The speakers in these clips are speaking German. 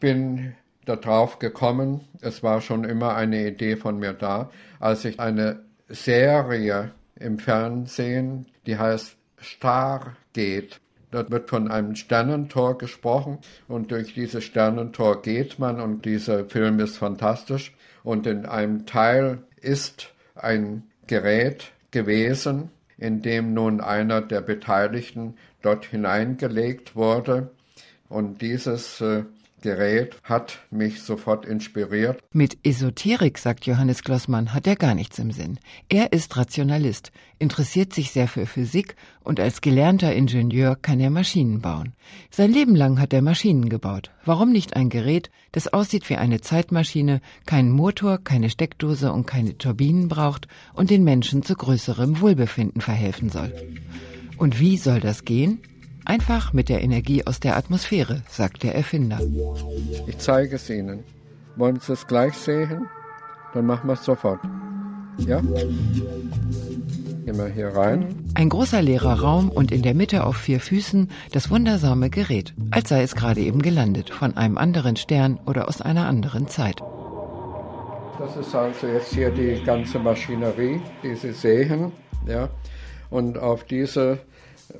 bin darauf gekommen, es war schon immer eine Idee von mir da, als ich eine Serie im Fernsehen, die heißt Stargate. Dort wird von einem Sternentor gesprochen und durch dieses Sternentor geht man und dieser Film ist fantastisch. Und in einem Teil ist ein Gerät gewesen, in dem nun einer der Beteiligten dort hineingelegt wurde. Und dieses äh, Gerät hat mich sofort inspiriert. Mit Esoterik, sagt Johannes Glossmann, hat er gar nichts im Sinn. Er ist Rationalist, interessiert sich sehr für Physik und als gelernter Ingenieur kann er Maschinen bauen. Sein Leben lang hat er Maschinen gebaut. Warum nicht ein Gerät, das aussieht wie eine Zeitmaschine, keinen Motor, keine Steckdose und keine Turbinen braucht und den Menschen zu größerem Wohlbefinden verhelfen soll? Und wie soll das gehen? Einfach mit der Energie aus der Atmosphäre, sagt der Erfinder. Ich zeige es Ihnen. Wollen Sie es gleich sehen? Dann machen wir es sofort. Ja? Gehen wir hier rein. Ein großer leerer Raum und in der Mitte auf vier Füßen das wundersame Gerät, als sei es gerade eben gelandet, von einem anderen Stern oder aus einer anderen Zeit. Das ist also jetzt hier die ganze Maschinerie, die Sie sehen. Ja? Und auf diese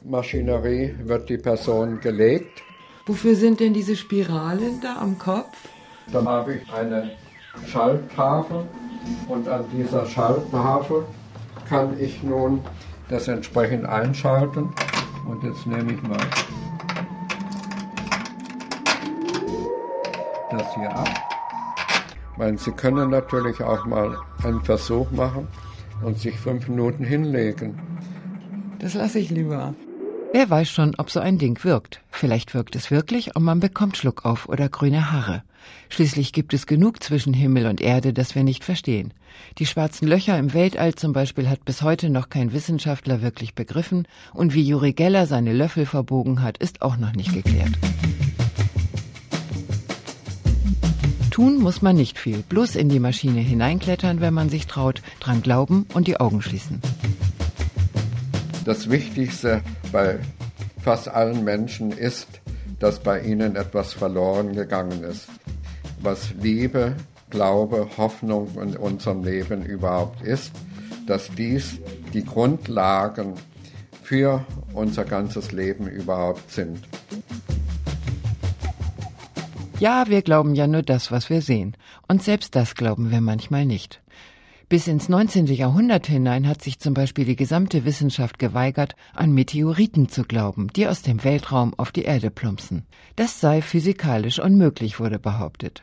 Maschinerie wird die Person gelegt. Wofür sind denn diese Spiralen da am Kopf? Dann habe ich eine Schalttafel und an dieser Schalttafel kann ich nun das entsprechend einschalten. Und jetzt nehme ich mal das hier ab. Weil Sie können natürlich auch mal einen Versuch machen und sich fünf Minuten hinlegen. Das lasse ich lieber. Wer weiß schon, ob so ein Ding wirkt. Vielleicht wirkt es wirklich und man bekommt Schluck auf oder grüne Haare. Schließlich gibt es genug zwischen Himmel und Erde, das wir nicht verstehen. Die schwarzen Löcher im Weltall zum Beispiel hat bis heute noch kein Wissenschaftler wirklich begriffen und wie Juri Geller seine Löffel verbogen hat, ist auch noch nicht geklärt. Tun muss man nicht viel, bloß in die Maschine hineinklettern, wenn man sich traut, dran glauben und die Augen schließen. Das Wichtigste bei fast allen Menschen ist, dass bei ihnen etwas verloren gegangen ist. Was Liebe, Glaube, Hoffnung in unserem Leben überhaupt ist, dass dies die Grundlagen für unser ganzes Leben überhaupt sind. Ja, wir glauben ja nur das, was wir sehen. Und selbst das glauben wir manchmal nicht. Bis ins 19. Jahrhundert hinein hat sich zum Beispiel die gesamte Wissenschaft geweigert, an Meteoriten zu glauben, die aus dem Weltraum auf die Erde plumpsen. Das sei physikalisch unmöglich, wurde behauptet.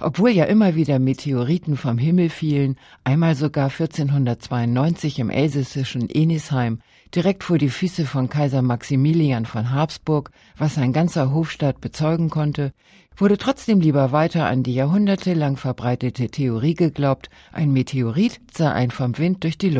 Obwohl ja immer wieder Meteoriten vom Himmel fielen, einmal sogar 1492 im elsässischen Enisheim, direkt vor die Füße von Kaiser Maximilian von Habsburg, was sein ganzer Hofstaat bezeugen konnte, wurde trotzdem lieber weiter an die jahrhundertelang verbreitete Theorie geglaubt, ein Meteorit sei ein vom Wind durch die Luft